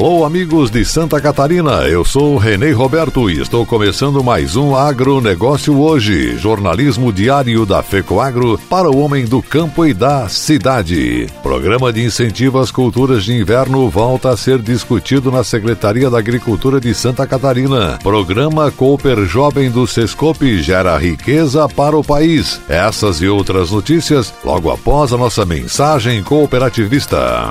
Alô, amigos de Santa Catarina, eu sou Renê Roberto e estou começando mais um Agronegócio Hoje, jornalismo diário da FECOAGro para o homem do campo e da cidade. Programa de incentivo às culturas de inverno volta a ser discutido na Secretaria da Agricultura de Santa Catarina. Programa Cooper Jovem do Sescope gera riqueza para o país. Essas e outras notícias logo após a nossa mensagem cooperativista.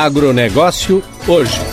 Agronegócio hoje.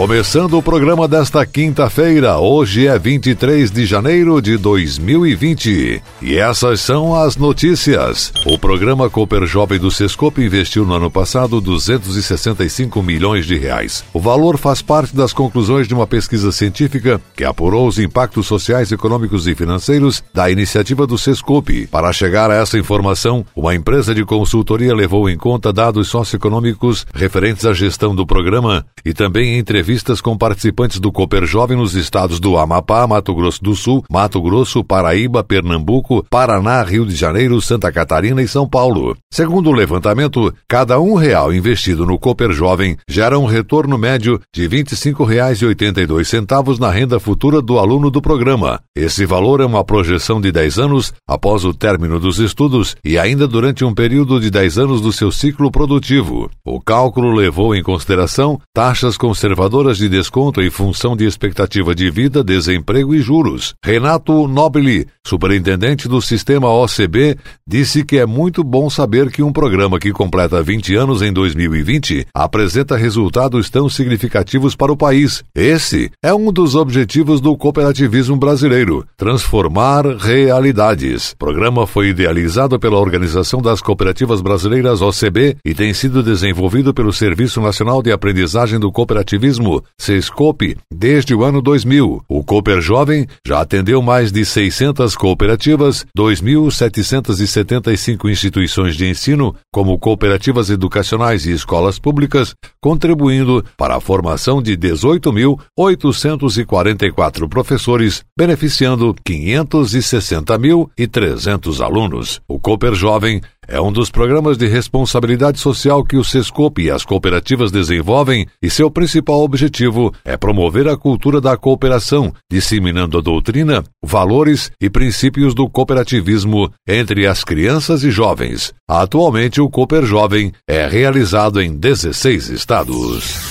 Começando o programa desta quinta-feira, hoje é 23 de janeiro de 2020. E essas são as notícias. O programa Cooper Jovem do Sescope investiu no ano passado 265 milhões de reais. O valor faz parte das conclusões de uma pesquisa científica que apurou os impactos sociais, econômicos e financeiros da iniciativa do Sescope. Para chegar a essa informação, uma empresa de consultoria levou em conta dados socioeconômicos referentes à gestão do programa e também entrevistas entrevistas com participantes do Cooper Jovem nos estados do Amapá, Mato Grosso do Sul, Mato Grosso, Paraíba, Pernambuco, Paraná, Rio de Janeiro, Santa Catarina e São Paulo. Segundo o levantamento, cada um real investido no Cooper Jovem gera um retorno médio de R$ 25,82 na renda futura do aluno do programa. Esse valor é uma projeção de 10 anos após o término dos estudos e ainda durante um período de 10 anos do seu ciclo produtivo. O cálculo levou em consideração taxas conservadoras de desconto em função de expectativa de vida, desemprego e juros. Renato Nobili, superintendente do sistema OCB, disse que é muito bom saber que um programa que completa 20 anos em 2020 apresenta resultados tão significativos para o país. Esse é um dos objetivos do cooperativismo brasileiro: transformar realidades. O programa foi idealizado pela Organização das Cooperativas Brasileiras OCB e tem sido desenvolvido pelo Serviço Nacional de Aprendizagem do Cooperativismo Turismo, Sescope, desde o ano 2000. O Cooper Jovem já atendeu mais de 600 cooperativas, 2.775 instituições de ensino, como cooperativas educacionais e escolas públicas, contribuindo para a formação de 18.844 professores, beneficiando 560.300 alunos. O Cooper Jovem é um dos programas de responsabilidade social que o Sescope e as cooperativas desenvolvem e seu principal objetivo é promover a cultura da cooperação, disseminando a doutrina, valores e princípios do cooperativismo entre as crianças e jovens. Atualmente, o Cooper Jovem é realizado em 16 estados.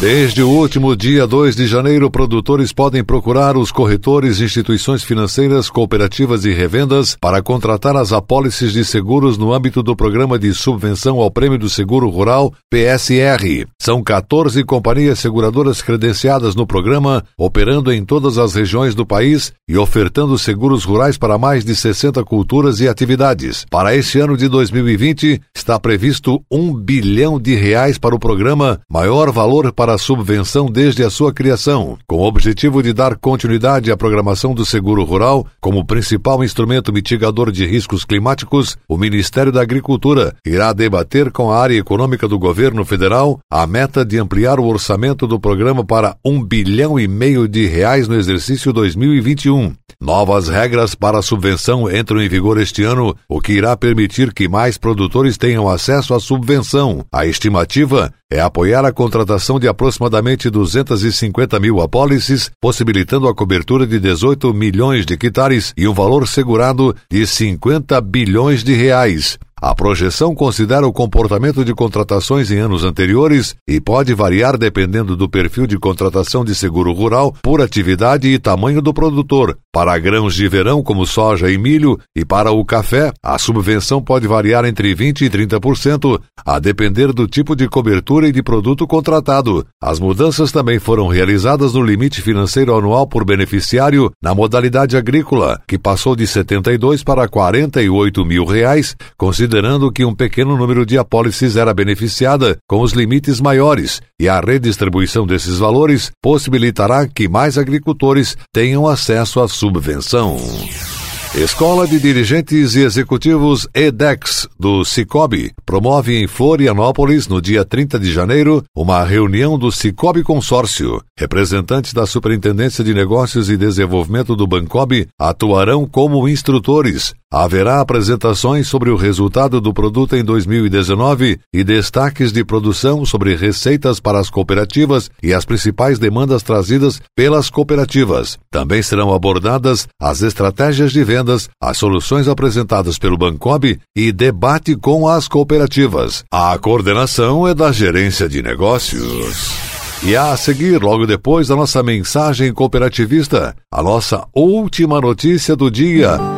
Desde o último dia 2 de janeiro, produtores podem procurar os corretores, instituições financeiras, cooperativas e revendas para contratar as apólices de seguros no âmbito do Programa de Subvenção ao Prêmio do Seguro Rural, PSR. São 14 companhias seguradoras credenciadas no programa, operando em todas as regiões do país e ofertando seguros rurais para mais de 60 culturas e atividades. Para este ano de 2020, está previsto um bilhão de reais para o programa, maior valor para para a subvenção desde a sua criação, com o objetivo de dar continuidade à programação do seguro rural como principal instrumento mitigador de riscos climáticos. O Ministério da Agricultura irá debater com a área econômica do governo federal a meta de ampliar o orçamento do programa para um bilhão e meio de reais no exercício 2021. Novas regras para a subvenção entram em vigor este ano, o que irá permitir que mais produtores tenham acesso à subvenção. A estimativa é apoiar a contratação de aproximadamente 250 mil apólices, possibilitando a cobertura de 18 milhões de hectares e um valor segurado de 50 bilhões de reais. A projeção considera o comportamento de contratações em anos anteriores e pode variar dependendo do perfil de contratação de seguro rural por atividade e tamanho do produtor. Para grãos de verão como soja e milho e para o café, a subvenção pode variar entre 20 e 30%, a depender do tipo de cobertura e de produto contratado. As mudanças também foram realizadas no limite financeiro anual por beneficiário na modalidade agrícola, que passou de 72 para 48 mil reais, considerando que um pequeno número de apólices era beneficiada com os limites maiores, e a redistribuição desses valores possibilitará que mais agricultores tenham acesso à subvenção. Escola de Dirigentes e Executivos EDEX do Cicobi promove em Florianópolis, no dia 30 de janeiro, uma reunião do Cicobi Consórcio. Representantes da Superintendência de Negócios e Desenvolvimento do Bancob atuarão como instrutores. Haverá apresentações sobre o resultado do produto em 2019 e destaques de produção sobre receitas para as cooperativas e as principais demandas trazidas pelas cooperativas. Também serão abordadas as estratégias de vendas, as soluções apresentadas pelo Bancob e debate com as cooperativas. A coordenação é da Gerência de Negócios. E a seguir, logo depois da nossa mensagem cooperativista, a nossa última notícia do dia.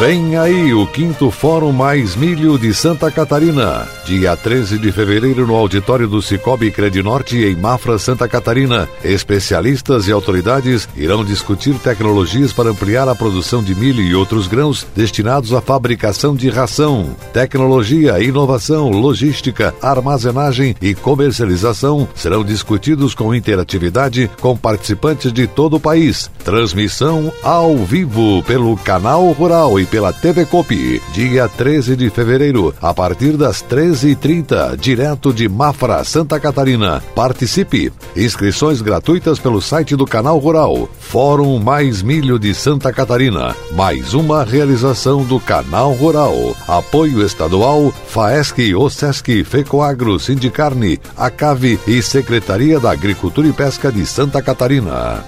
Vem aí o quinto Fórum Mais Milho de Santa Catarina, dia 13 de fevereiro no auditório do Cicobi Credinorte em Mafra, Santa Catarina. Especialistas e autoridades irão discutir tecnologias para ampliar a produção de milho e outros grãos destinados à fabricação de ração. Tecnologia, inovação, logística, armazenagem e comercialização serão discutidos com interatividade com participantes de todo o país. Transmissão ao vivo pelo canal Rural e pela TV Copi, dia 13 de fevereiro, a partir das 13h30, direto de Mafra, Santa Catarina. Participe! Inscrições gratuitas pelo site do Canal Rural. Fórum Mais Milho de Santa Catarina. Mais uma realização do Canal Rural. Apoio estadual, FAESC, OSESC, FECOAGRO, Sindicarne, ACAVE e Secretaria da Agricultura e Pesca de Santa Catarina.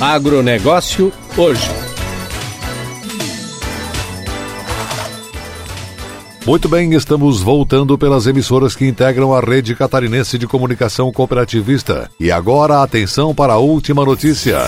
Agronegócio hoje. Muito bem, estamos voltando pelas emissoras que integram a rede catarinense de comunicação cooperativista. E agora, atenção para a última notícia.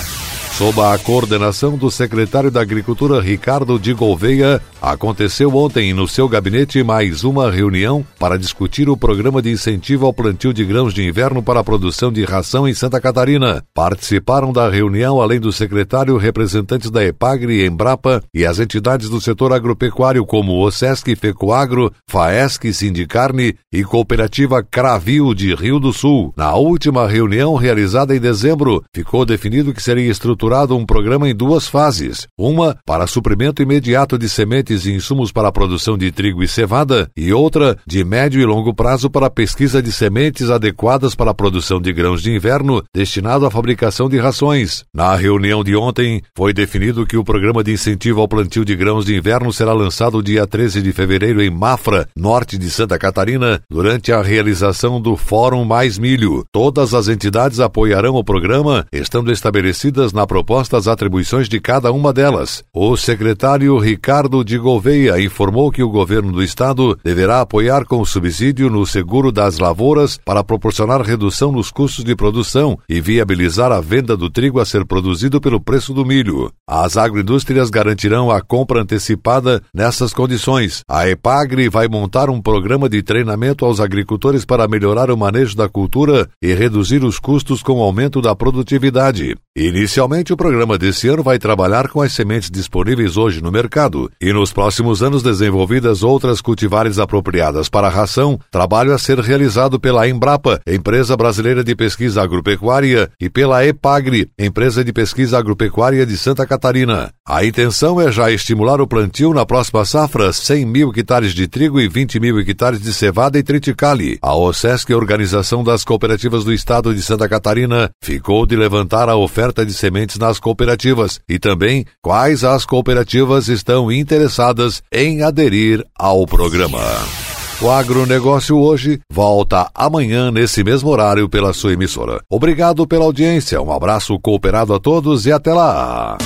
Sob a coordenação do secretário da Agricultura Ricardo de Gouveia, aconteceu ontem no seu gabinete mais uma reunião para discutir o programa de incentivo ao plantio de grãos de inverno para a produção de ração em Santa Catarina. Participaram da reunião, além do secretário, representantes da EPAGRE e Embrapa e as entidades do setor agropecuário como o SESC, FECOAGRO, FAESC, Sindicarne e Cooperativa Cravil de Rio do Sul. Na última reunião realizada em dezembro, ficou definido que seria estruturado um programa em duas fases: uma para suprimento imediato de sementes e insumos para a produção de trigo e cevada, e outra de médio e longo prazo para a pesquisa de sementes adequadas para a produção de grãos de inverno destinado à fabricação de rações. Na reunião de ontem, foi definido que o programa de incentivo ao plantio de grãos de inverno será lançado dia 13 de fevereiro em Mafra, norte de Santa Catarina, durante a realização do Fórum Mais Milho. Todas as entidades apoiarão o programa, estando estabelecidas na proposta as atribuições de cada uma delas. O secretário Ricardo de Gouveia informou que o governo do estado deverá apoiar com subsídio no seguro das lavouras para proporcionar redução nos custos de produção e viabilizar a venda do trigo a ser produzido pelo preço do milho. As agroindústrias garantirão a compra antecipada nessas condições. A EPAGRE vai montar um programa de treinamento aos agricultores para melhorar o manejo da cultura e reduzir os custos com o aumento da produtividade. Inicialmente, o programa desse ano vai trabalhar com as sementes disponíveis hoje no mercado e nos próximos anos desenvolvidas outras cultivares apropriadas para a ração, trabalho a ser realizado pela Embrapa, Empresa Brasileira de Pesquisa Agropecuária, e pela EPAGRE, Empresa de Pesquisa Agropecuária de Santa Catarina. A intenção é já estimular o plantio na próxima safra 100 mil hectares de trigo e 20 mil hectares de cevada e triticale. A OSESC, Organização das Cooperativas do Estado de Santa Catarina, ficou de levantar a oferta de sementes nas cooperativas e também quais as cooperativas estão interessadas em aderir ao programa. O agronegócio hoje volta amanhã nesse mesmo horário pela sua emissora. Obrigado pela audiência, um abraço cooperado a todos e até lá!